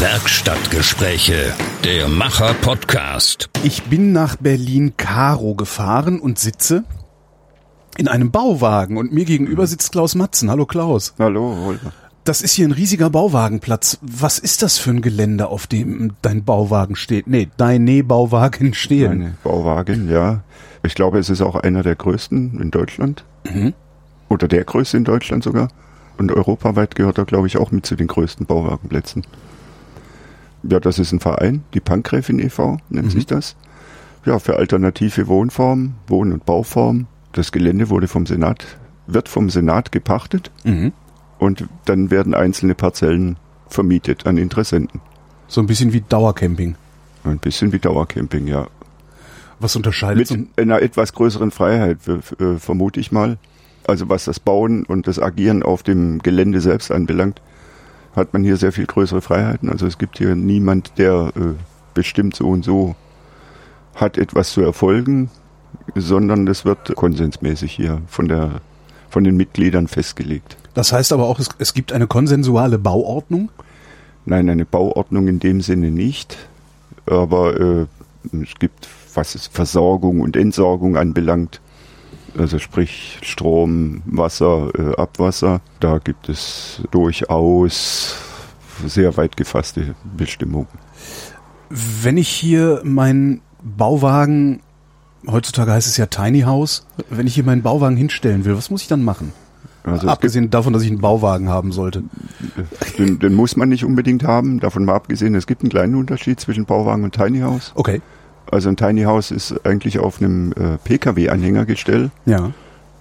Werkstattgespräche, der Macher-Podcast. Ich bin nach Berlin-Karo gefahren und sitze in einem Bauwagen und mir gegenüber sitzt Klaus Matzen. Hallo Klaus. Hallo, Holger. Das ist hier ein riesiger Bauwagenplatz. Was ist das für ein Gelände, auf dem dein Bauwagen steht? Nee, deine Bauwagen stehen. Meine Bauwagen, ja. Ich glaube, es ist auch einer der größten in Deutschland. Mhm. Oder der größte in Deutschland sogar. Und europaweit gehört er, glaube ich, auch mit zu den größten Bauwagenplätzen. Ja, das ist ein Verein, die Pankgräfin e.V. nennt Mhm. sich das. Ja, für alternative Wohnformen, Wohn- und Bauformen. Das Gelände wurde vom Senat, wird vom Senat gepachtet Mhm. und dann werden einzelne Parzellen vermietet an Interessenten. So ein bisschen wie Dauercamping. Ein bisschen wie Dauercamping, ja. Was unterscheidet Mit einer etwas größeren Freiheit, äh, vermute ich mal. Also was das Bauen und das Agieren auf dem Gelände selbst anbelangt, hat man hier sehr viel größere Freiheiten. Also es gibt hier niemand, der äh, bestimmt so und so hat etwas zu erfolgen, sondern das wird konsensmäßig hier von der von den Mitgliedern festgelegt. Das heißt aber auch, es, es gibt eine konsensuale Bauordnung. Nein, eine Bauordnung in dem Sinne nicht, aber äh, es gibt, was es Versorgung und Entsorgung anbelangt, also sprich Strom, Wasser, äh, Abwasser, da gibt es durchaus sehr weit gefasste Bestimmungen. Wenn ich hier meinen Bauwagen, heutzutage heißt es ja Tiny House, wenn ich hier meinen Bauwagen hinstellen will, was muss ich dann machen? Also Abgesehen davon, dass ich einen Bauwagen haben sollte. den, den muss man nicht unbedingt haben, davon mal abgesehen, es gibt einen kleinen Unterschied zwischen Bauwagen und Tiny House. Okay. Also ein Tiny House ist eigentlich auf einem äh, Pkw-Anhänger gestellt. Ja.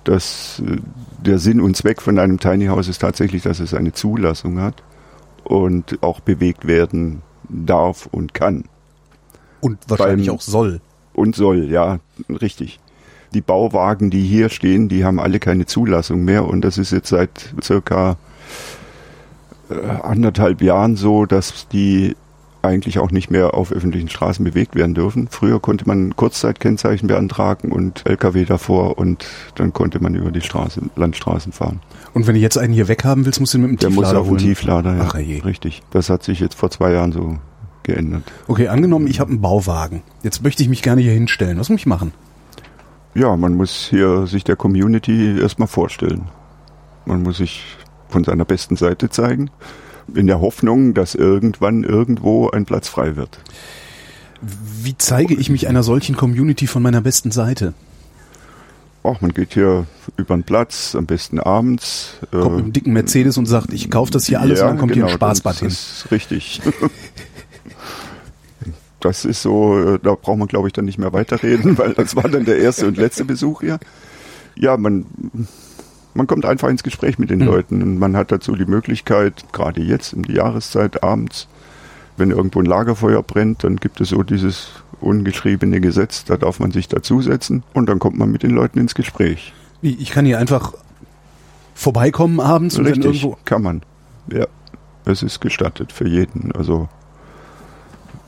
dass äh, der Sinn und Zweck von einem Tiny House ist tatsächlich, dass es eine Zulassung hat und auch bewegt werden darf und kann Und wahrscheinlich Beim- auch soll. und soll, ja, richtig. Die Bauwagen, die hier stehen, die haben alle keine Zulassung mehr und das ist jetzt seit circa äh, anderthalb Jahren so, dass die eigentlich auch nicht mehr auf öffentlichen Straßen bewegt werden dürfen. Früher konnte man Kurzzeitkennzeichen beantragen und LKW davor und dann konnte man über die Straße, Landstraßen fahren. Und wenn du jetzt einen hier weghaben willst, musst du ihn mit dem Der muss Tieflader auf den. Tieflader, ja. Ach je. Richtig. Das hat sich jetzt vor zwei Jahren so geändert. Okay, angenommen, ich habe einen Bauwagen. Jetzt möchte ich mich gerne hier hinstellen. Was muss ich machen? Ja, man muss hier sich der Community erstmal vorstellen. Man muss sich von seiner besten Seite zeigen, in der Hoffnung, dass irgendwann irgendwo ein Platz frei wird. Wie zeige ich mich einer solchen Community von meiner besten Seite? Auch man geht hier über den Platz, am besten abends. äh, Kommt mit einem dicken Mercedes und sagt, ich kaufe das hier alles und dann kommt hier ein Spaßbad das hin. ist richtig. Das ist so, äh, da braucht man glaube ich dann nicht mehr weiterreden, weil das war dann der erste und letzte Besuch hier. Ja, man, man kommt einfach ins Gespräch mit den Mhm. Leuten und man hat dazu die Möglichkeit, gerade jetzt in die Jahreszeit abends, wenn irgendwo ein Lagerfeuer brennt, dann gibt es so dieses ungeschriebene Gesetz, da darf man sich dazusetzen und dann kommt man mit den Leuten ins Gespräch. Ich kann hier einfach vorbeikommen abends und dann Richtig, irgendwo. kann man. Ja, es ist gestattet für jeden. Also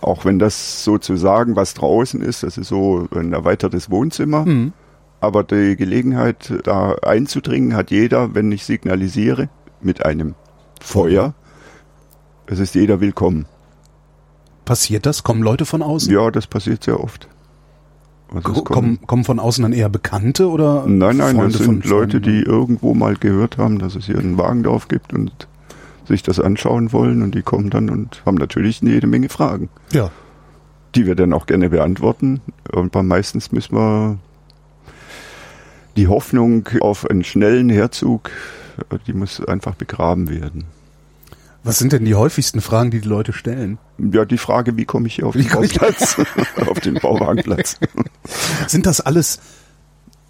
auch wenn das sozusagen was draußen ist, das ist so ein erweitertes Wohnzimmer. Mhm. Aber die Gelegenheit, da einzudringen, hat jeder, wenn ich signalisiere, mit einem Feuer. Es ist jeder willkommen. Passiert das? Kommen Leute von außen? Ja, das passiert sehr oft. Also kommen- kommen, von außen dann eher Bekannte oder Nein, nein, Freunde das sind Leute, die irgendwo mal gehört haben, dass es hier ein Wagendorf gibt und sich das anschauen wollen und die kommen dann und haben natürlich jede Menge Fragen, Ja. die wir dann auch gerne beantworten. Aber meistens müssen wir die Hoffnung auf einen schnellen Herzug, die muss einfach begraben werden. Was sind denn die häufigsten Fragen, die die Leute stellen? Ja, die Frage, wie komme ich hier auf den Bauplatz, auf den Bauwagenplatz? Sind das alles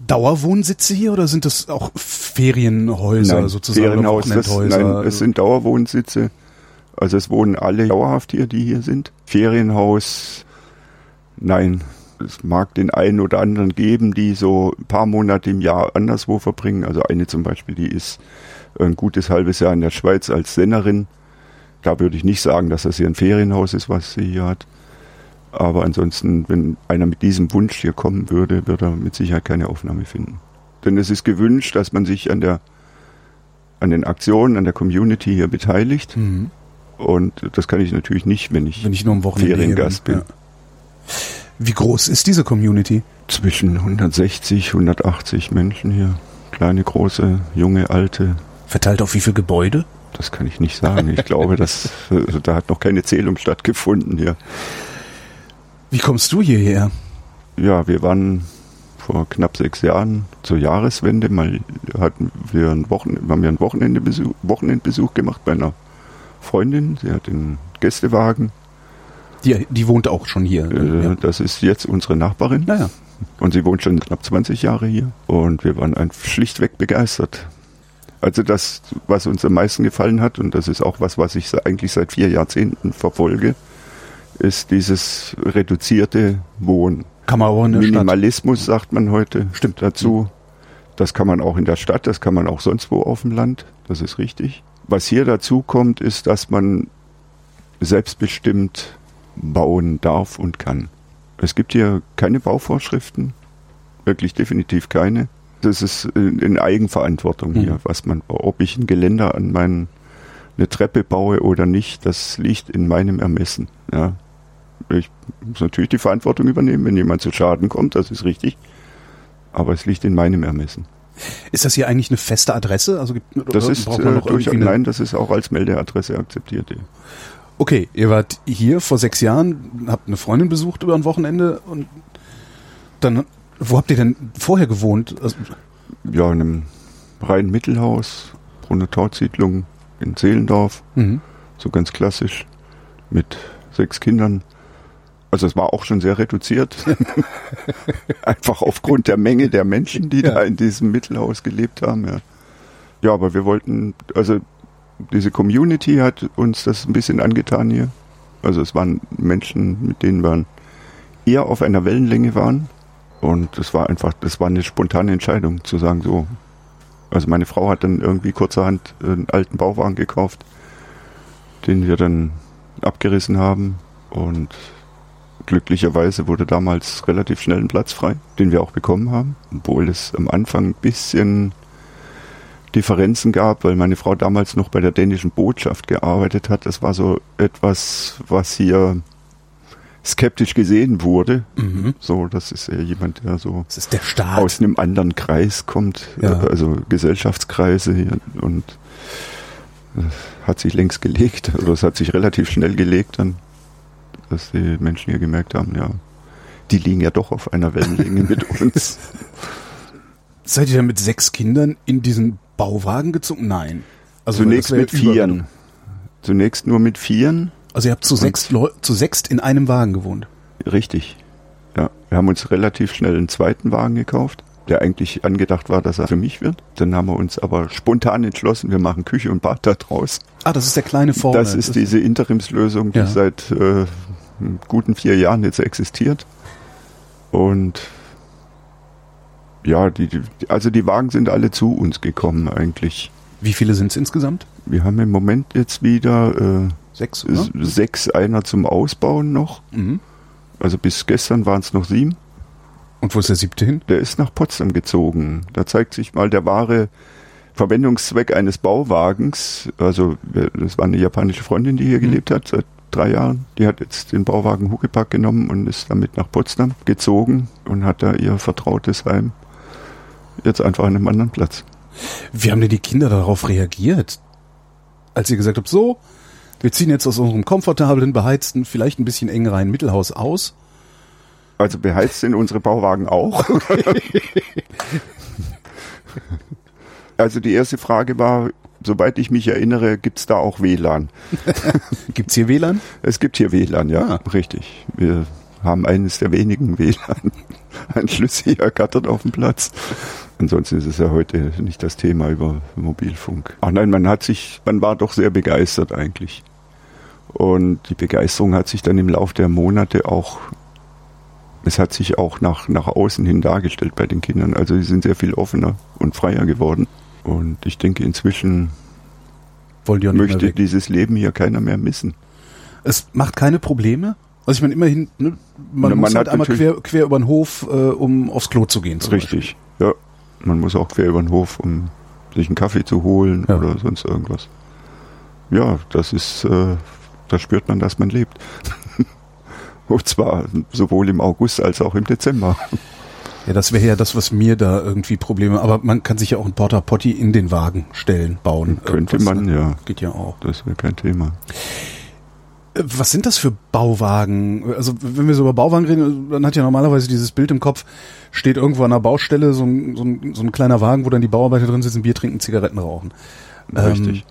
Dauerwohnsitze hier oder sind das auch Ferienhäuser sozusagen? oder Ferienhaus, das, nein, es sind Dauerwohnsitze. Also es wohnen alle dauerhaft hier, die hier sind. Ferienhaus, nein. Es mag den einen oder anderen geben, die so ein paar Monate im Jahr anderswo verbringen. Also eine zum Beispiel, die ist ein gutes halbes Jahr in der Schweiz als Sennerin. Da würde ich nicht sagen, dass das hier ein Ferienhaus ist, was sie hier hat. Aber ansonsten, wenn einer mit diesem Wunsch hier kommen würde, würde er mit Sicherheit keine Aufnahme finden. Denn es ist gewünscht, dass man sich an der an den Aktionen, an der Community hier beteiligt. Mhm. Und das kann ich natürlich nicht, wenn ich, Wenn ich nur am Wochenende Feriengast bin. Ja. Wie groß ist diese Community? Zwischen 160, 180 Menschen hier. Kleine, große, junge, alte. Verteilt auf wie viele Gebäude? Das kann ich nicht sagen. Ich glaube, dass, äh, da hat noch keine Zählung stattgefunden hier. Wie kommst du hierher? Ja, wir waren vor knapp sechs Jahren zur Jahreswende mal hatten wir ein Wochenende, haben wir einen Wochenendebesuch, Wochenendbesuch gemacht bei einer Freundin. Sie hat einen Gästewagen. Die, die wohnt auch schon hier. Äh, ja. Das ist jetzt unsere Nachbarin. Naja. Und sie wohnt schon knapp 20 Jahre hier. Und wir waren einfach schlichtweg begeistert. Also das, was uns am meisten gefallen hat, und das ist auch was, was ich eigentlich seit vier Jahrzehnten verfolge, ist dieses reduzierte Wohnen. Kann man auch in der Stadt. Minimalismus sagt man heute Stimmt. dazu. Das kann man auch in der Stadt, das kann man auch sonst wo auf dem Land. Das ist richtig. Was hier dazu kommt, ist, dass man selbstbestimmt bauen darf und kann. Es gibt hier keine Bauvorschriften, wirklich definitiv keine. Das ist in in Eigenverantwortung hier, Mhm. was man, ob ich ein Geländer an meinen, eine Treppe baue oder nicht, das liegt in meinem Ermessen. Ja. Ich muss natürlich die Verantwortung übernehmen, wenn jemand zu Schaden kommt, das ist richtig. Aber es liegt in meinem Ermessen. Ist das hier eigentlich eine feste Adresse? Also gibt, Das ist äh, durch, nein, das ist auch als Meldeadresse akzeptiert. ja. Okay, ihr wart hier vor sechs Jahren, habt eine Freundin besucht über ein Wochenende und dann, wo habt ihr denn vorher gewohnt? Also, Ja, in einem reinen Mittelhaus, Brunner Tautsiedlung in Seelendorf, mhm. so ganz klassisch, mit sechs Kindern. Also es war auch schon sehr reduziert. Einfach aufgrund der Menge der Menschen, die Ja. da in diesem Mittelhaus gelebt haben. Ja. ja, aber wir wollten, also diese Community hat uns das ein bisschen angetan hier. Also es waren Menschen, mit denen wir eher auf einer Wellenlänge waren. Und das war einfach, das war eine spontane Entscheidung zu sagen, so. Also meine Frau hat dann irgendwie kurzerhand einen alten Bauwagen gekauft, den wir dann abgerissen haben. Und glücklicherweise wurde damals relativ schnell ein Platz frei, den wir auch bekommen haben. Obwohl es am Anfang ein bisschen Differenzen gab, weil meine Frau damals noch bei der dänischen Botschaft gearbeitet hat. Das war so etwas, was hier skeptisch gesehen wurde. Mhm. So, das ist ja jemand, der so der aus einem anderen Kreis kommt, Ja. also Gesellschaftskreise hier und äh, hat sich längst gelegt, oder es hat sich relativ schnell gelegt dann, dass die Menschen hier gemerkt haben, ja, die liegen ja doch auf einer Wellenlänge mit uns. Seid ihr dann mit sechs Kindern in diesen Bauwagen gezogen? Nein. Also Zunächst mit. Vieren. Zunächst nur mit Vieren, Also ihr habt zu sechs, Leu zu sechst in einem Wagen gewohnt. richtig. Ja, wir haben uns relativ schnell einen zweiten Wagen gekauft, der eigentlich angedacht war, dass er für mich wird. Dann haben wir uns aber spontan entschlossen, wir machen Küche und Bad da draus. Ah, das ist der kleine vorne. Das ist diese Interimslösung, die Ja. seit äh, guten vier Jahren jetzt existiert. Und ja, die, die, also die Wagen sind alle zu uns gekommen eigentlich. Wie viele sind es insgesamt? Wir haben im Moment jetzt wieder Sechs, äh, oder? s- sechs einer zum Ausbauen noch. Mhm. Also bis gestern waren es noch sieben. Und wo ist der siebte hin? Der ist nach Potsdam gezogen. Da zeigt sich mal der wahre Verwendungszweck eines Bauwagens. Also das war eine japanische Freundin, die hier Mhm. gelebt hat seit drei Jahren. Die hat jetzt den Bauwagen Huckepack genommen und ist damit nach Potsdam gezogen und hat da ihr vertrautes Heim jetzt einfach an einem anderen Platz. Wie haben denn die Kinder darauf reagiert? Als ihr gesagt habt, so, wir ziehen jetzt aus unserem komfortablen, beheizten, vielleicht ein bisschen engeren Mittelhaus aus. Also beheizt sind unsere Bauwagen auch. also die erste Frage war, soweit ich mich erinnere, gibt es da auch WLAN? Gibt's hier WLAN? Es gibt hier WLAN, ja, Ah. richtig. Wir haben eines der wenigen WLAN-Anschlüsse hier ergattert auf dem Platz. Ansonsten ist es ja heute nicht das Thema über Mobilfunk. Ach nein, man hat sich, man war doch sehr begeistert eigentlich. Und die Begeisterung hat sich dann im Laufe der Monate auch, es hat sich auch nach, nach außen hin dargestellt bei den Kindern. Also sie sind sehr viel offener und freier geworden. Und ich denke, inzwischen möchte dieses Leben hier keiner mehr missen. Es macht keine Probleme. Also ich meine, immerhin, ne, man, Na, muss man halt hat einmal quer, quer über den Hof, äh, um aufs Klo zu gehen. Richtig, ja. Man muss auch quer über den Hof, um sich einen Kaffee zu holen Ja. oder sonst irgendwas. ja, das ist, äh, da spürt man, dass man lebt. Und zwar sowohl im August als auch im Dezember. Ja, das wäre ja das, was mir da irgendwie Probleme. Aber man kann sich ja auch ein Porta Potty in den Wagen stellen, bauen. Könnte man, ne? ja. Geht ja auch. Das wäre kein Thema. Was sind das für Bauwagen? Also wenn wir so über Bauwagen reden, dann hat ja normalerweise dieses Bild im Kopf, steht irgendwo an einer Baustelle so ein, so ein, so ein kleiner Wagen, wo dann die Bauarbeiter drin sitzen, Bier trinken, Zigaretten rauchen. Richtig. Ähm,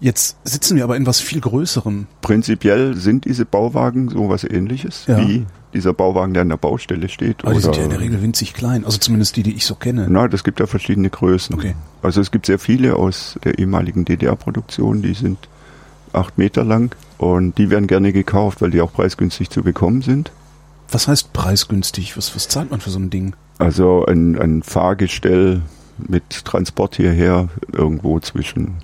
jetzt sitzen wir aber in was viel Größerem. Prinzipiell sind diese Bauwagen sowas ähnliches Ja. wie dieser Bauwagen, der an der Baustelle steht. Aber die sind ja in der Regel winzig klein. Also zumindest die, die ich so kenne. Na, das gibt ja verschiedene Größen. Okay. Also es gibt sehr viele aus der ehemaligen DDR-Produktion, die sind acht Meter lang und die werden gerne gekauft, weil die auch preisgünstig zu bekommen sind. Was heißt preisgünstig? Was, was zahlt man für so ein Ding? Also ein, ein Fahrgestell mit Transport hierher irgendwo zwischen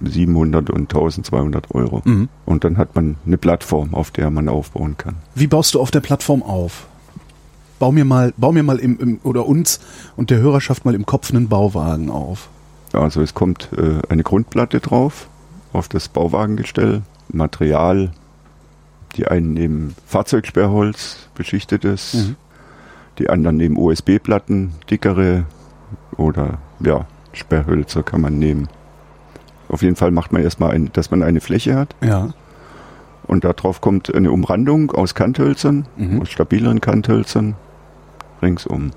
700 und 1200 Euro. Mhm. Und dann hat man eine Plattform, auf der man aufbauen kann. Wie baust du auf der Plattform auf? Bau mir mal, bau mir mal im, im oder uns und der Hörerschaft mal im Kopf einen Bauwagen auf. Also es kommt äh, eine Grundplatte drauf auf das Bauwagengestell, Material, die einen nehmen Fahrzeugsperrholz, beschichtetes, Mhm. die anderen nehmen USB-Platten, dickere oder ja, Sperrhölzer kann man nehmen. Auf jeden Fall macht man erstmal, ein, dass man eine Fläche hat Ja. und darauf kommt eine Umrandung aus Kanthölzern, Mhm. aus stabileren Kanthölzern ringsum.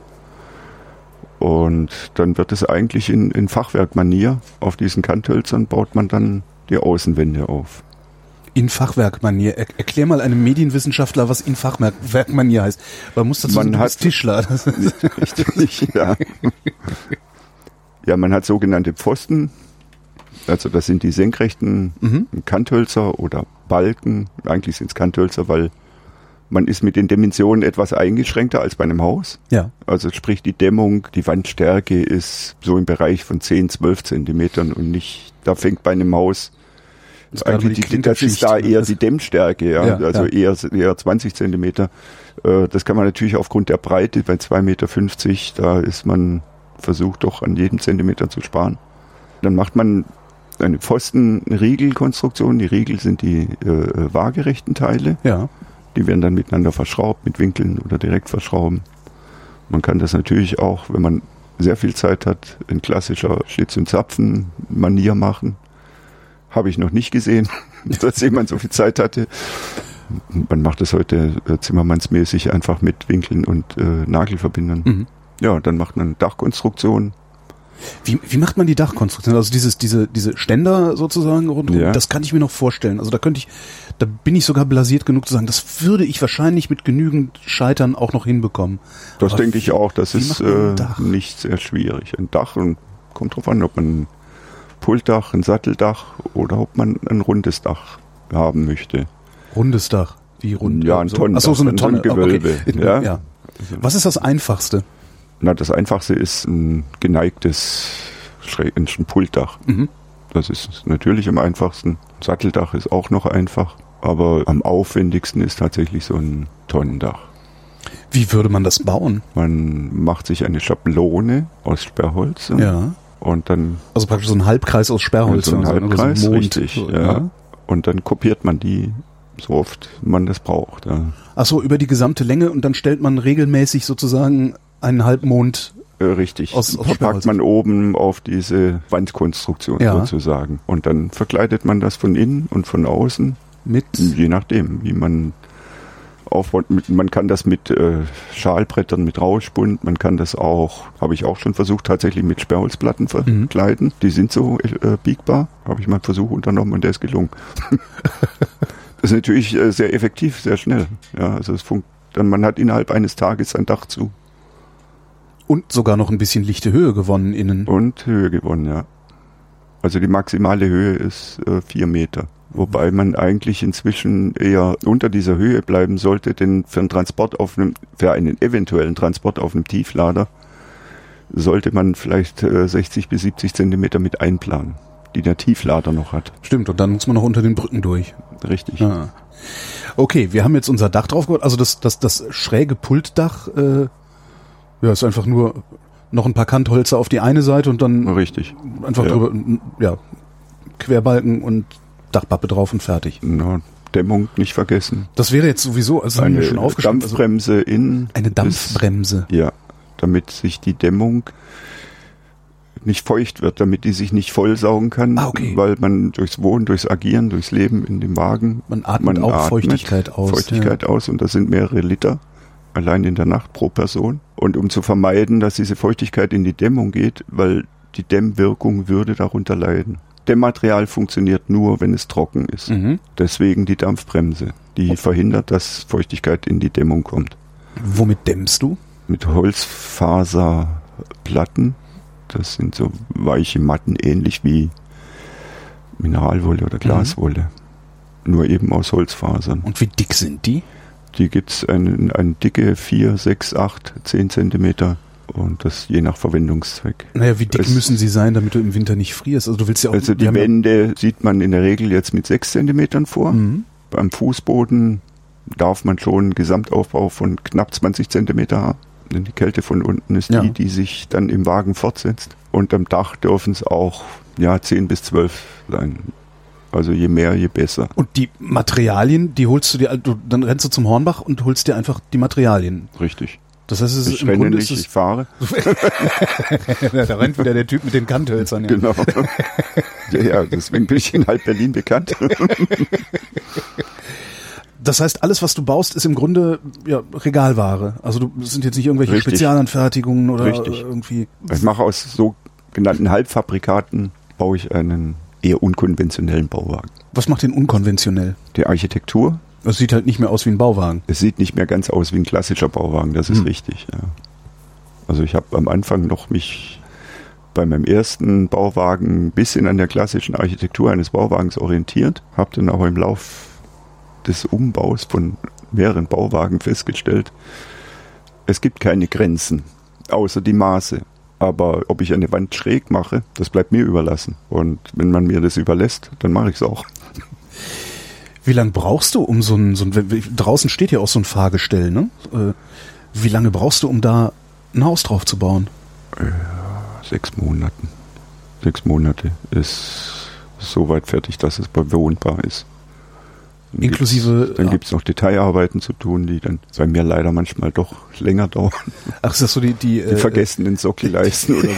Und dann wird es eigentlich in, in Fachwerkmanier, auf diesen Kanthölzern baut man dann die Außenwände auf. In Fachwerkmanier. Er, erklär mal einem Medienwissenschaftler, was in Fachwerkmanier heißt. Man muss dazu Man sagen, hat- Tischler. Das ist- Richtig, ja. Ja, man hat sogenannte Pfosten. Also das sind die senkrechten Mhm. Kanthölzer oder Balken. Eigentlich sind es Kanthölzer, weil man ist mit den Dimensionen etwas eingeschränkter als bei einem Haus. Ja. Also sprich die Dämmung, die Wandstärke ist so im Bereich von 10, 12 Zentimetern und nicht, da fängt bei einem Haus Das eigentlich die die, das ist da ne? eher Das- die Dämmstärke, ja, Ja, also ja. Eher, eher 20 Zentimeter. Äh, Das kann man natürlich aufgrund der Breite bei 2,50 Meter, da ist man versucht doch an jedem Zentimeter zu sparen. Dann macht man eine Pfosten-Riegelkonstruktion. Die Riegel sind die äh, waagerechten Teile. Ja. Die werden dann miteinander verschraubt, mit Winkeln oder direkt verschrauben. Man kann das natürlich auch, wenn man sehr viel Zeit hat, in klassischer Schlitz- und Zapfen-Manier machen. Habe ich noch nicht gesehen, dass jemand so viel Zeit hatte. Man macht das heute äh, zimmermannsmäßig einfach mit Winkeln und äh, Nagelverbindern. Mhm. Ja, dann macht man Dachkonstruktion. Wie, wie macht man die Dachkonstruktion? Also dieses, diese, diese Ständer sozusagen rundherum, Ja. das kann ich mir noch vorstellen. Also da könnte ich, da bin ich sogar blasiert genug zu sagen, das würde ich wahrscheinlich mit genügend Scheitern auch noch hinbekommen. Das Aber denke ich auch. Das ist äh, nicht sehr schwierig. Ein Dach und kommt drauf an, ob man Pultdach, ein Satteldach oder ob man ein rundes Dach haben möchte. Rundes Dach. Wie rund? Ja, ein so. Tonnendach, Ach so, so eine so ein Tonne. Ah, Gewölbe, Okay. ja. ja. Was ist das Einfachste? Na, das einfachste ist ein geneigtes ein Pultdach. Mhm. Das ist natürlich am einfachsten. Satteldach ist auch noch einfach, aber am aufwendigsten ist tatsächlich so ein Tonnendach. Wie würde man das bauen? Man macht sich eine Schablone aus Sperrholz Ja. Und dann Also praktisch so ein Halbkreis aus Sperrholz. so ein oder Halbkreis, so richtig, So, ja. Und dann kopiert man die so oft man das braucht. Ja. Ach so, über die gesamte Länge und dann stellt man regelmäßig sozusagen einen Halbmond. Äh, richtig. Aus- aus Packt man oben auf diese Wandkonstruktion Ja. sozusagen. Und dann verkleidet man das von innen und von außen, Mit je nachdem, wie man aufbaut. Mit- Man kann das mit äh, Schalbrettern, mit Rauschbund, man kann das auch, habe ich auch schon versucht, tatsächlich mit Sperrholzplatten Mhm. verkleiden. Die sind so äh, biegbar. Habe ich mal einen Versuch unternommen und der ist gelungen. das ist natürlich äh, sehr effektiv, sehr schnell. Ja, also es funkt, man hat innerhalb eines Tages ein Dach zu. und sogar noch ein bisschen lichte Höhe gewonnen innen. Und Höhe gewonnen, ja. Also die maximale Höhe ist äh, vier Meter. Wobei man eigentlich inzwischen eher unter dieser Höhe bleiben sollte, denn für einen Transport auf einem, für einen eventuellen Transport auf einem Tieflader sollte man vielleicht äh, 60 bis 70 Zentimeter mit einplanen, die der Tieflader noch hat. Stimmt, und dann muss man noch unter den Brücken durch. Richtig. Ah. Okay, wir haben jetzt unser Dach drauf gebaut. Also das, das, das schräge Pultdach, äh, ja, ist einfach nur noch ein paar Kantholzer auf die eine Seite und dann Richtig. einfach Ja. drüber, ja, Querbalken und Dachpappe drauf und fertig. Na, Dämmung nicht vergessen. Das wäre jetzt sowieso, also Eine schon aufgeschrieben. Also Dampfbremse in. eine Dampfbremse. Ist, ja, damit sich die Dämmung nicht feucht wird, damit die sich nicht vollsaugen kann, Ah, okay. weil man durchs Wohnen, durchs Agieren, durchs Leben in dem Wagen, Man atmet auch Feuchtigkeit aus, Feuchtigkeit aus und das sind mehrere Liter allein in der Nacht pro Person. Und um zu vermeiden, dass diese Feuchtigkeit in die Dämmung geht, weil die Dämmwirkung würde darunter leiden. Dämmmaterial funktioniert nur, wenn es trocken ist. Mhm. Deswegen die Dampfbremse, die verhindert, dass Feuchtigkeit in die Dämmung kommt. Womit dämmst du? Mit Holzfaserplatten, das sind so weiche Matten, ähnlich wie Mineralwolle oder Glaswolle. Nur eben aus Holzfasern. Und wie dick sind die? Die gibt's eine, eine dicke 4, 6, 8, 10 Zentimeter und das je nach Verwendungszweck. Naja, wie dick Es- müssen sie sein, damit du im Winter nicht frierst? Also du willst ja auch. Also die haben ja- Wände sieht man in der Regel jetzt mit 6 Zentimetern vor. Mhm. Beim Fußboden darf man schon einen Gesamtaufbau von knapp 20 Zentimeter haben. Denn die Kälte von unten ist Ja. die, die sich dann im Wagen fortsetzt. Und am Dach dürfen es auch ja, 10 bis 12 sein. Also je mehr, je besser. Und die Materialien, die holst du dir, dann rennst du zum Hornbach und holst dir einfach die Materialien. Richtig. Das heißt, es ist Ich im renne Grunde nicht, ist ich fahre. da rennt wieder der Typ mit den Kanthölzern. Ja. Genau. ja, ja, deswegen bin ich in halb Berlin bekannt. Das heißt, alles, was du baust, ist im Grunde ja, Regalware. Also du das sind jetzt nicht irgendwelche Richtig. Spezialanfertigungen oder Richtig. irgendwie. Ich mache aus sogenannten Halbfabrikaten baue ich einen eher unkonventionellen Bauwagen. Was macht den unkonventionell? Die Architektur, Das sieht halt nicht mehr aus wie ein Bauwagen. es sieht nicht mehr ganz aus wie ein klassischer Bauwagen, das ist Hm. richtig. Ja. Also ich habe am Anfang noch mich bei meinem ersten Bauwagen ein bisschen an der klassischen Architektur eines Bauwagens orientiert, habe dann aber im Lauf des Umbaus von mehreren Bauwagen festgestellt, es gibt keine Grenzen, außer die Maße. Aber ob ich eine Wand schräg mache, das bleibt mir überlassen. Und wenn man mir das überlässt, dann mache ich es auch. Wie lange brauchst du, um so ein, so ein draußen steht ja auch so ein Fahrgestell, ne? Äh, Wie lange brauchst du, um da ein Haus drauf zu bauen? Sechs Monaten. Sechs Monate ist soweit fertig, dass es bewohnbar ist. Dann Inklusive- Gibt's, dann gibt es noch Detailarbeiten zu tun, die dann bei mir leider manchmal doch länger dauern. Ach, ist das so die die, Die äh, vergessenen Sockelleisten oder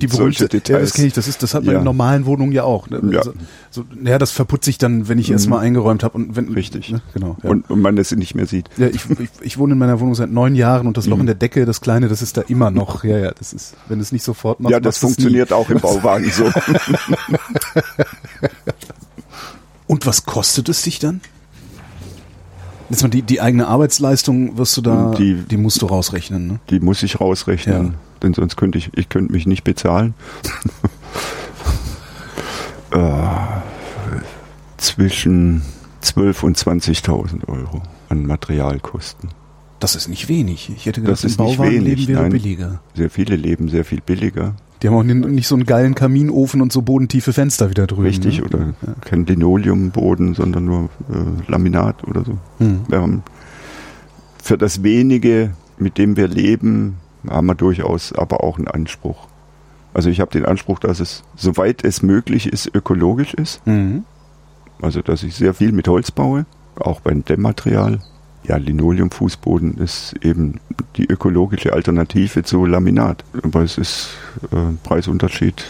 die berühmte, Details. Ja, das kenne ich. Das ist, das hat man Ja. in normalen Wohnungen ja auch. Ne? Ja. Also, so, naja, das verputzt sich dann, wenn ich Mhm. mal eingeräumt habe und wenn Richtig. Ne? Genau. Ja. und, und man das nicht mehr sieht. ja, ich, ich, ich wohne in meiner Wohnung seit neun Jahren und das Loch Mhm. in der Decke, das kleine, das ist da immer noch. Ja, ja, das ist, wenn es nicht sofort machst, ja, das funktioniert auch im Bauwagen so. Nie. Und was kostet es dich dann? Jetzt mal die, die eigene Arbeitsleistung wirst du da, die, Die- musst du rausrechnen, ne? Die muss ich rausrechnen, Ja. denn sonst könnte ich, ich könnte mich nicht bezahlen. äh, zwischen 12 und 20.000 Euro an Materialkosten. Das ist nicht wenig. Ich hätte gedacht, Das im ist nicht Bauwagenleben wenig, wäre nein. billiger. Sehr viele leben sehr viel billiger, Die haben auch ni- nicht so einen geilen Kaminofen und so bodentiefe Fenster wieder drüben. richtig, ne? oder Ja. kein Linoleumboden, sondern nur äh, Laminat oder so. Hm. Haben für das wenige, mit dem wir leben, haben wir durchaus aber auch einen Anspruch. Also ich habe den Anspruch, dass es, soweit es möglich ist, ökologisch ist. Mhm. Also dass ich sehr viel mit Holz baue, auch beim Dämmmaterial. Ja, Linoleumfußboden ist eben die ökologische Alternative zu Laminat. Aber es ist äh, ein Preisunterschied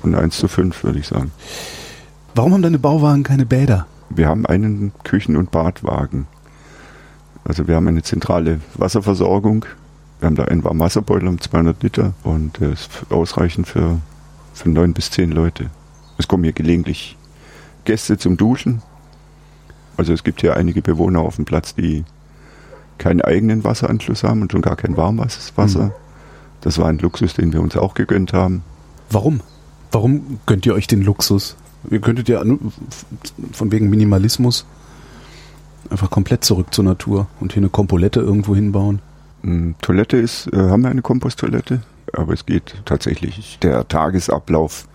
von 1 zu 5, würde ich sagen. Warum haben deine Bauwagen keine Bäder? Wir haben einen Küchen- und Badwagen. Also wir haben eine zentrale Wasserversorgung. Wir haben da einen Warmwasserboiler um 200 Liter und der ist ausreichend für, für neun bis zehn Leute. Es kommen hier gelegentlich Gäste zum Duschen. Also es gibt hier einige Bewohner auf dem Platz, die keinen eigenen Wasseranschluss haben und schon gar kein Warmwasser. Mhm. Das war ein Luxus, den wir uns auch gegönnt haben. Warum? Warum gönnt ihr euch den Luxus? Ihr könntet ja von wegen Minimalismus einfach komplett zurück zur Natur und hier eine Kompolette irgendwo hinbauen. Mm, Toilette ist, äh, haben wir eine Komposttoilette, aber es geht tatsächlich. Der Tagesablauf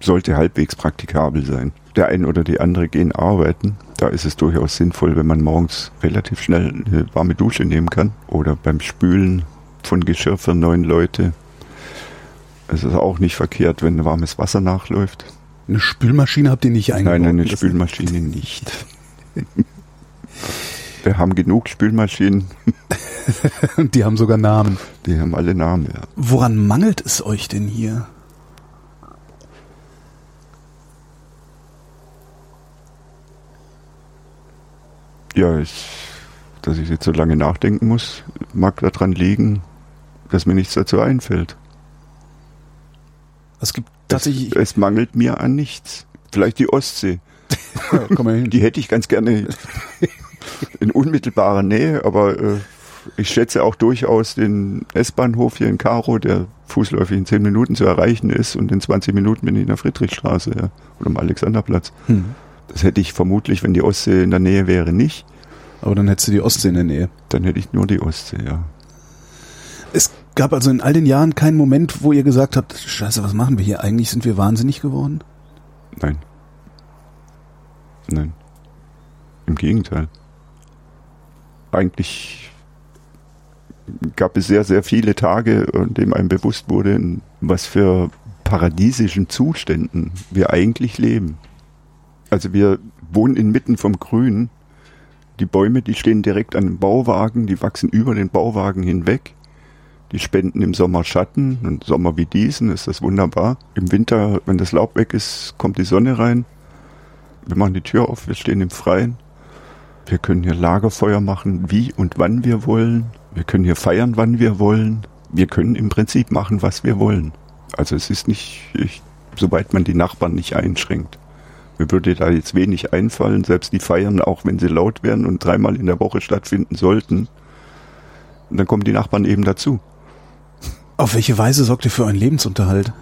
sollte halbwegs praktikabel sein. Der ein oder die andere gehen arbeiten. Da ist es durchaus sinnvoll, wenn man morgens relativ schnell eine warme Dusche nehmen kann. Oder beim Spülen von Geschirr für neun Leute. Es ist auch nicht verkehrt, wenn warmes Wasser nachläuft. Eine Spülmaschine habt ihr nicht eingebaut? Nein, eine Das- Spülmaschine nicht. Wir haben genug Spülmaschinen, Die haben sogar Namen. die haben alle Namen, ja. Woran mangelt es euch denn hier? Ja, ich, dass ich jetzt so lange nachdenken muss, mag daran liegen, dass mir nichts dazu einfällt. Es gibt Es, tatsächlich. es mangelt mir an nichts. Vielleicht die Ostsee. Ja, komm mal hin. Die hätte ich ganz gerne in unmittelbarer Nähe, aber äh, ich schätze auch durchaus den S-Bahnhof hier in Karo, der fußläufig in 10 Minuten zu erreichen ist und in 20 Minuten bin ich in der Friedrichstraße ja, oder am Alexanderplatz. Hm. Das hätte ich vermutlich, wenn die Ostsee in der Nähe wäre, nicht. Aber dann hättest du die Ostsee in der Nähe. Dann hätte ich nur die Ostsee, ja. Es gab also in all den Jahren keinen Moment, wo ihr gesagt habt, scheiße, was machen wir hier? Eigentlich sind wir wahnsinnig geworden. Nein. Nein. Im Gegenteil. Eigentlich gab es sehr, sehr viele Tage, in denen einem bewusst wurde, in was für paradiesischen Zuständen wir eigentlich leben. Also wir wohnen inmitten vom Grün. Die Bäume, die stehen direkt an dem Bauwagen, die wachsen über den Bauwagen hinweg. Die spenden im Sommer Schatten und Sommer wie diesen ist das wunderbar. Im Winter, wenn das Laub weg ist, kommt die Sonne rein. Wir machen die Tür auf, wir stehen im Freien. Wir können hier Lagerfeuer machen, wie und wann wir wollen. Wir können hier feiern, wann wir wollen. Wir können im Prinzip machen, was wir wollen. Also es ist nicht, ich, sobald man die Nachbarn nicht einschränkt. Mir würde da jetzt wenig einfallen, selbst die Feiern, auch wenn sie laut werden und dreimal in der Woche stattfinden sollten. Und dann kommen die Nachbarn eben dazu. Auf welche Weise sorgt ihr für euren Lebensunterhalt?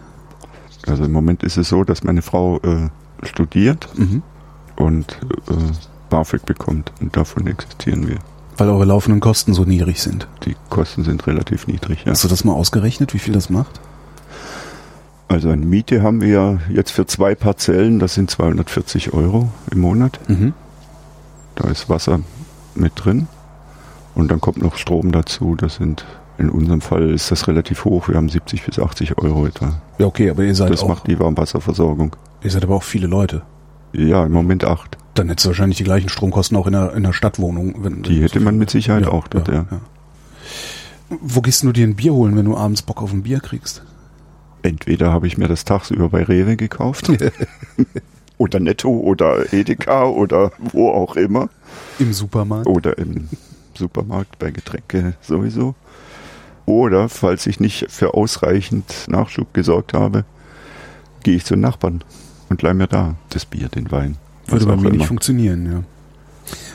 Also im Moment ist es so, dass meine Frau äh, studiert Mhm. und äh, BAföG bekommt und davon existieren wir. Weil eure laufenden Kosten so niedrig sind. Die Kosten sind relativ niedrig, ja. Hast du das mal ausgerechnet, wie viel das macht? Also eine Miete haben wir jetzt für zwei Parzellen, das sind 240 Euro im Monat. Mhm. Da ist Wasser mit drin und dann kommt noch Strom dazu. Das sind in unserem Fall ist das relativ hoch. Wir haben 70 bis 80 Euro etwa. Ja, okay, aber ihr seid Das auch, macht die Warmwasserversorgung. ihr seid aber auch viele Leute. Ja, im Moment acht. Dann hättest du wahrscheinlich die gleichen Stromkosten auch in der, in der Stadtwohnung. Wenn, Die hätte man mit Sicherheit auch dort, ja. Wo gehst du dir ein Bier holen, wenn du abends Bock auf ein Bier kriegst? Entweder habe ich mir das tagsüber bei Rewe gekauft oder Netto oder Edeka oder wo auch immer Im Supermarkt? oder im Supermarkt bei Getränke sowieso. Oder falls ich nicht für ausreichend Nachschub gesorgt habe, gehe ich zu den Nachbarn und leih mir da das Bier, den Wein. Würde bei mir nicht immer. funktionieren, ja.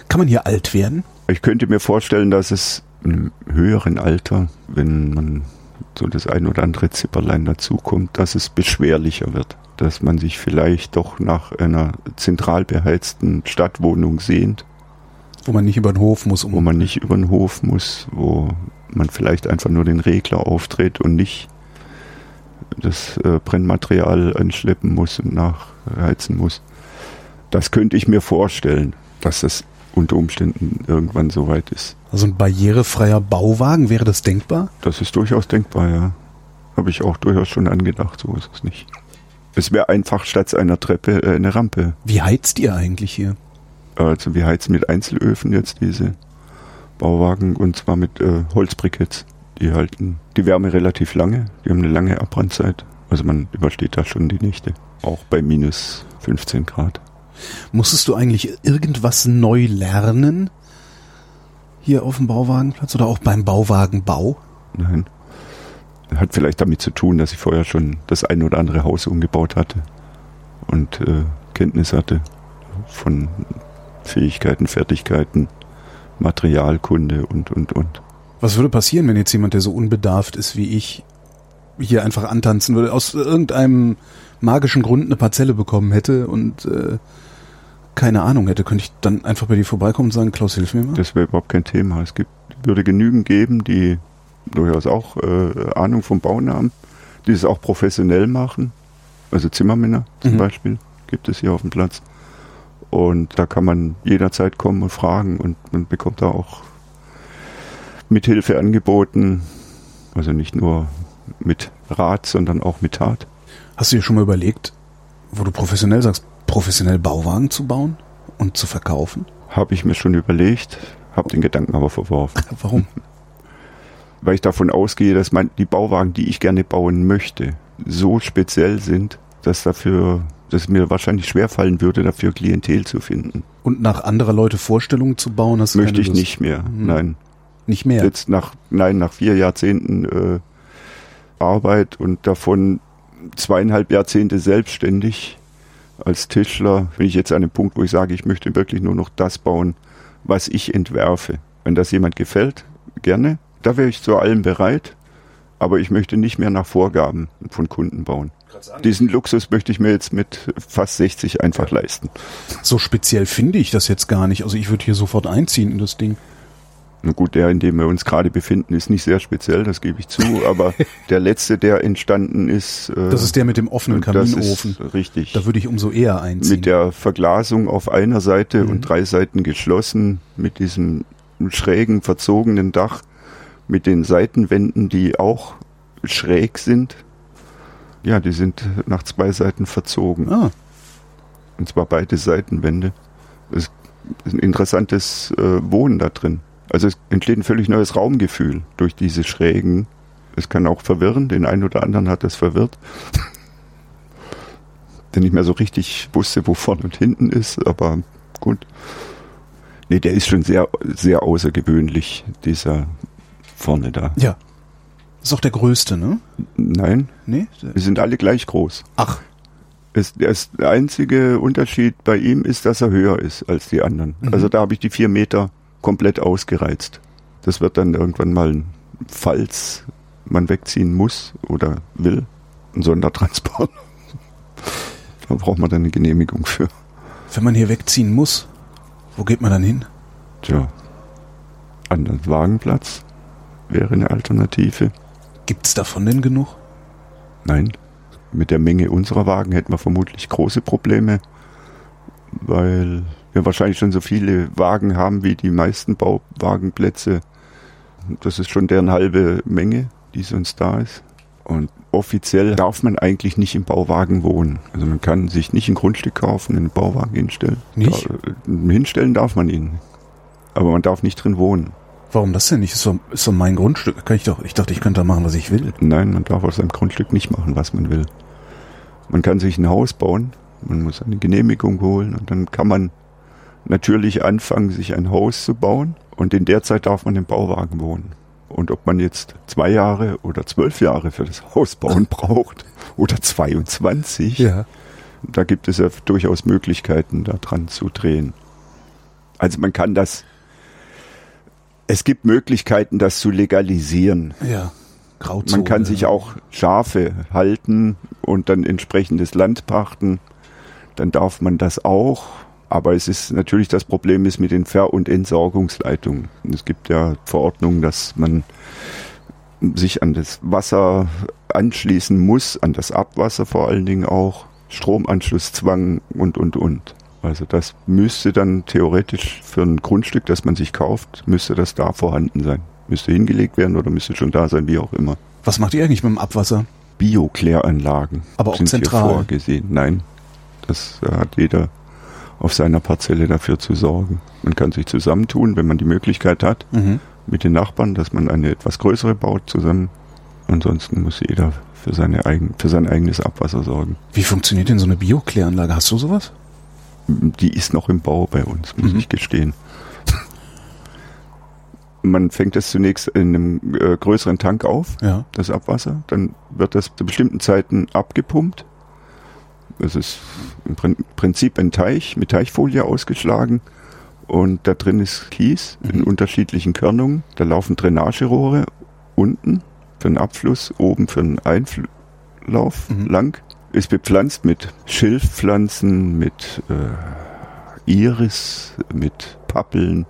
Kann man hier alt werden? Ich könnte mir vorstellen, dass es im höheren Alter, wenn man so das ein oder andere Zipperlein dazukommt, dass es beschwerlicher wird. Dass man sich vielleicht doch nach einer zentral beheizten Stadtwohnung sehnt, Wo man nicht über den Hof muss, um wo man nicht über den Hof muss, wo man vielleicht einfach nur den Regler aufdreht und nicht das äh, Brennmaterial anschleppen muss und nachheizen muss. Das könnte ich mir vorstellen, dass das unter Umständen irgendwann so weit ist. Also ein barrierefreier Bauwagen, wäre das denkbar? Das ist durchaus denkbar, ja. Habe ich auch durchaus schon angedacht, so ist es nicht. Es wäre einfach statt einer Treppe äh, eine Rampe. Wie heizt ihr eigentlich hier? Also wir heizen mit Einzelöfen jetzt diese Bauwagen und zwar mit äh, Holzbriketts. Die halten die Wärme relativ lange, die haben eine lange Abbrandzeit. Also man übersteht da schon die Nächte. Auch bei minus 15 Grad. Musstest du eigentlich irgendwas neu lernen? Hier auf dem Bauwagenplatz oder auch beim Bauwagenbau? Nein. Hat vielleicht damit zu tun, dass ich vorher schon das ein oder andere Haus umgebaut hatte und äh, Kenntnis hatte von Fähigkeiten, Fertigkeiten, Materialkunde und, und, und. Was würde passieren, wenn jetzt jemand, der so unbedarft ist wie ich, hier einfach antanzen würde, aus irgendeinem magischen Grund eine Parzelle bekommen hätte und äh, keine Ahnung hätte, könnte ich dann einfach bei dir vorbeikommen und sagen, Klaus, hilf mir mal? Das wäre überhaupt kein Thema. Es gibt, würde genügend geben, die durchaus auch äh, Ahnung vom Bauen haben, die es auch professionell machen. Also Zimmermänner zum Mhm. Beispiel gibt es hier auf dem Platz. Und da kann man jederzeit kommen und fragen und man bekommt da auch Mithilfe angeboten. Also nicht nur mit Rat, sondern auch mit Tat. Hast du dir schon mal überlegt, Wo du professionell sagst, professionell Bauwagen zu bauen und zu verkaufen? Habe ich mir schon überlegt, habe den Gedanken aber verworfen. Warum? Weil ich davon ausgehe, dass man die Bauwagen, die ich gerne bauen möchte, so speziell sind, dass dafür, dass es mir wahrscheinlich schwerfallen würde, dafür Klientel zu finden. Und nach anderer Leute Vorstellungen zu bauen, hast du Möchte ich Lust? nicht mehr. Mhm. Nein. Nicht mehr. Jetzt nach, nein, nach vier Jahrzehnten äh, Arbeit und davon zweieinhalb Jahrzehnte selbstständig als Tischler bin ich jetzt an dem Punkt, wo ich sage, ich möchte wirklich nur noch das bauen, was ich entwerfe. Wenn das jemand gefällt, gerne. Da wäre ich zu allem bereit. Aber ich möchte nicht mehr nach Vorgaben von Kunden bauen. Diesen Luxus möchte ich mir jetzt mit fast 60 einfach leisten. So speziell finde ich das jetzt gar nicht. Also ich würde hier sofort einziehen in das Ding. Na gut, der, in dem wir uns gerade befinden, ist nicht sehr speziell, das gebe ich zu, aber der letzte, der entstanden ist. Äh, Das ist der mit dem offenen das Kaminofen. richtig. Da würde ich umso eher einziehen. mit der Verglasung auf einer Seite Mhm. und drei Seiten geschlossen, mit diesem schrägen, verzogenen Dach, mit den Seitenwänden, die auch schräg sind. Ja, die sind nach zwei Seiten verzogen. ah, Und zwar beide Seitenwände. Es ist ein interessantes äh, Wohnen da drin. Also es entsteht ein völlig neues Raumgefühl durch diese Schrägen. Es kann auch verwirren, den einen oder anderen hat das verwirrt. Der nicht mehr so richtig wusste, wo vorne und hinten ist, aber gut. Nee, der ist schon sehr, sehr außergewöhnlich, dieser vorne da. ja. Ist auch der größte, ne? Nein, Nee? wir sind alle gleich groß. Ach, Es, der einzige Unterschied bei ihm ist, dass er höher ist als die anderen. Mhm. Also da habe ich die vier Meter komplett ausgereizt. Das wird dann irgendwann mal, falls man wegziehen muss oder will, ein Sondertransport. da braucht man dann eine Genehmigung für. wenn man hier wegziehen muss, wo geht man dann hin? Tja, an den Wagenplatz wäre eine Alternative. Gibt's davon denn genug? Nein, mit der Menge unserer Wagen hätten wir vermutlich große Probleme, weil wir wahrscheinlich schon so viele Wagen haben wie die meisten Bauwagenplätze. Das ist schon deren halbe Menge, die sonst da ist. Und offiziell darf man eigentlich nicht im Bauwagen wohnen. Also man kann sich nicht ein Grundstück kaufen, einen Bauwagen hinstellen. Nicht? Da, äh, hinstellen darf man ihn. Aber man darf nicht drin wohnen. Warum das denn nicht? Ist doch, ist doch mein Grundstück. Kann ich doch, ich dachte, ich könnte da machen, was ich will. Nein, man darf aus seinem Grundstück nicht machen, was man will. Man kann sich ein Haus bauen, man muss eine Genehmigung holen und dann kann man natürlich anfangen, sich ein Haus zu bauen und in der Zeit darf man im Bauwagen wohnen. Und ob man jetzt zwei Jahre oder zwölf Jahre für das Haus bauen braucht oder 22, Ja. da gibt es ja durchaus Möglichkeiten, da dran zu drehen. Also man kann das, es gibt Möglichkeiten, das zu legalisieren. Ja. Grauzone. Man kann sich auch Schafe halten und dann entsprechendes Land pachten. Dann darf man das auch. Aber es ist natürlich das Problem ist mit den Ver- und Entsorgungsleitungen. Es gibt ja Verordnungen, dass man sich an das Wasser anschließen muss, an das Abwasser vor allen Dingen auch, Stromanschlusszwang und, und, und. Also das müsste dann theoretisch für ein Grundstück, das man sich kauft, müsste das da vorhanden sein. Müsste hingelegt werden oder müsste schon da sein, wie auch immer. Was macht ihr eigentlich mit dem Abwasser? Biokläranlagen Aber auch sind zentral? hier vorgesehen. Nein, das äh, hat jeder auf seiner Parzelle dafür zu sorgen. Man kann sich zusammentun, wenn man die Möglichkeit hat, Mhm. mit den Nachbarn, dass man eine etwas größere baut zusammen. Ansonsten muss jeder für, seine eigen, für sein eigenes Abwasser sorgen. Wie funktioniert denn so eine Biokläranlage? Hast du sowas? Die ist noch im Bau bei uns, muss Mhm. ich gestehen. Man fängt es zunächst in einem äh, größeren Tank auf, Ja. das Abwasser. Dann wird das zu bestimmten Zeiten abgepumpt. Das ist im Prin- Prinzip ein Teich mit Teichfolie ausgeschlagen. Und da drin ist Kies in Mhm. unterschiedlichen Körnungen. Da laufen Drainagerohre unten für den Abfluss, oben für den Einlauf Mhm. lang. Ist bepflanzt mit Schilfpflanzen, mit äh, Iris, mit Pappeln.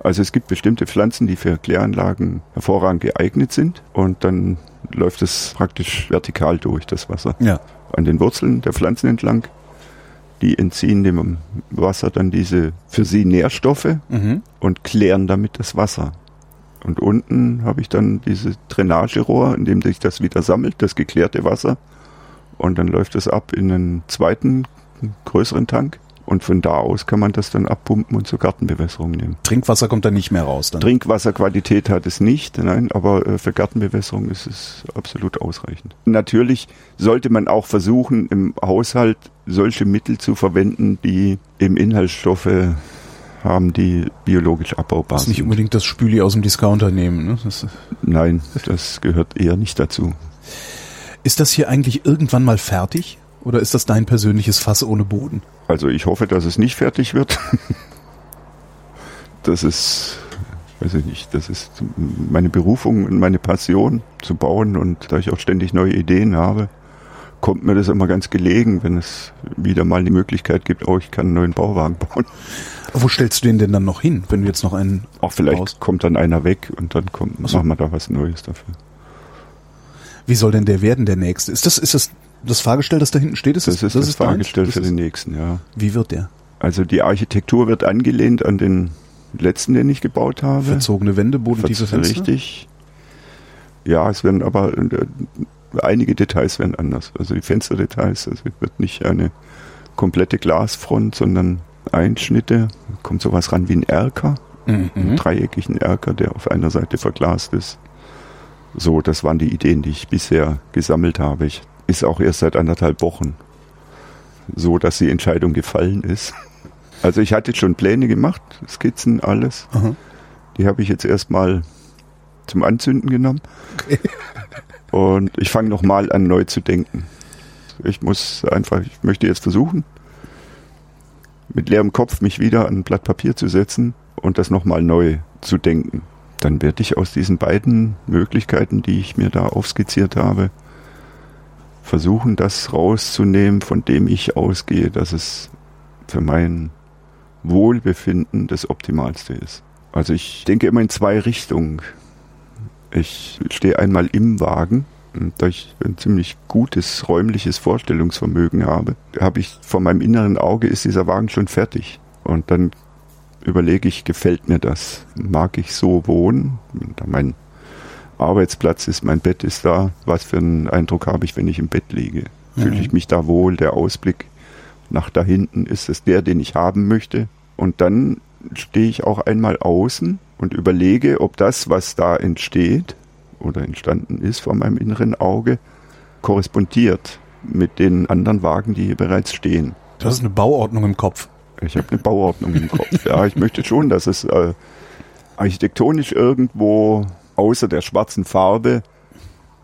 Also es gibt bestimmte Pflanzen, die für Kläranlagen hervorragend geeignet sind. Und dann läuft es praktisch vertikal durch, das Wasser Ja. An den Wurzeln der Pflanzen entlang. Die entziehen dem Wasser dann diese für sie Nährstoffe Mhm. und klären damit das Wasser. Und unten habe ich dann dieses Drainagerohr, in dem sich das wieder sammelt, das geklärte Wasser. und dann läuft es ab in einen zweiten größeren Tank und von da aus kann man das dann abpumpen und zur Gartenbewässerung nehmen. Trinkwasser kommt da nicht mehr raus dann. Trinkwasserqualität hat es nicht, nein, aber äh, für Gartenbewässerung ist es absolut ausreichend. Natürlich sollte man auch versuchen, im Haushalt solche Mittel zu verwenden, die eben Inhaltsstoffe haben, die biologisch abbaubar Das nicht sind. unbedingt das Spüli aus dem Discounter nehmen. Ne? Das, Nein, das gehört eher nicht dazu. ist das hier eigentlich irgendwann mal fertig? Oder ist das dein persönliches Fass ohne Boden? Also ich hoffe, dass es nicht fertig wird. Das ist, weiß ich nicht, das ist meine Berufung und meine Passion zu bauen und da ich auch ständig neue Ideen habe, kommt mir das immer ganz gelegen, wenn es wieder mal die Möglichkeit gibt, oh, ich kann einen neuen Bauwagen bauen. Wo stellst du den denn dann noch hin, wenn du jetzt noch einen Auch vielleicht baust? kommt dann einer weg und dann kommt, so. machen wir da was Neues dafür. Wie soll denn der werden, der nächste? Ist das, ist das das Fahrgestell, das da hinten steht? Das ist das, deins? Fahrgestell Das für ist- den nächsten, ja. Wie wird der? Also die Architektur wird angelehnt an den letzten, den ich gebaut habe. Verzogene Wände, bodentiefe Fenster? Richtig. Ja, es werden aber äh, einige Details werden anders. Also die Fensterdetails, also es wird nicht eine komplette Glasfront, sondern Einschnitte. Kommt sowas ran wie ein Erker, einen Mhm. dreieckigen Erker, der auf einer Seite verglast ist. So, das waren die Ideen, die ich bisher gesammelt habe. Ich ist auch erst seit anderthalb Wochen so, dass die Entscheidung gefallen ist. Also ich hatte schon Pläne gemacht, Skizzen, alles. Aha. Die habe ich jetzt erstmal zum Anzünden genommen. Und ich fange nochmal an, neu zu denken. Ich muss einfach, ich möchte jetzt versuchen, mit leerem Kopf mich wieder an ein Blatt Papier zu setzen und das nochmal neu zu denken. Dann werde ich aus diesen beiden Möglichkeiten, die ich mir da aufskizziert habe, versuchen, das rauszunehmen, von dem ich ausgehe, dass es für mein Wohlbefinden das Optimalste ist. Also ich denke immer in zwei Richtungen. Ich stehe einmal im Wagen, und da ich ein ziemlich gutes räumliches Vorstellungsvermögen habe, habe ich vor meinem inneren Auge ist dieser Wagen schon fertig. Und dann überlege ich, gefällt mir das? Mag ich so wohnen? Da mein Arbeitsplatz ist, mein Bett ist da. Was für einen Eindruck habe ich, wenn ich im Bett liege? Fühle ich mich da wohl? Der Ausblick nach da hinten, ist es der, den ich haben möchte? Und dann stehe ich auch einmal außen und überlege, ob das, was da entsteht oder entstanden ist vor meinem inneren Auge, korrespondiert mit den anderen Wagen, die hier bereits stehen. Du hast eine Bauordnung im Kopf. Ich habe eine Bauordnung im Kopf. Ja, ich möchte schon, dass es äh, architektonisch irgendwo außer der schwarzen Farbe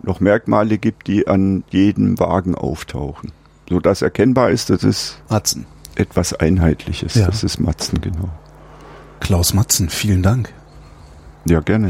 noch Merkmale gibt, die an jedem Wagen auftauchen. So dass erkennbar ist, dass es Matzen. etwas Einheitliches. Ja. Das ist Matzen, genau. Klaus Matzen, vielen Dank. Ja, gerne.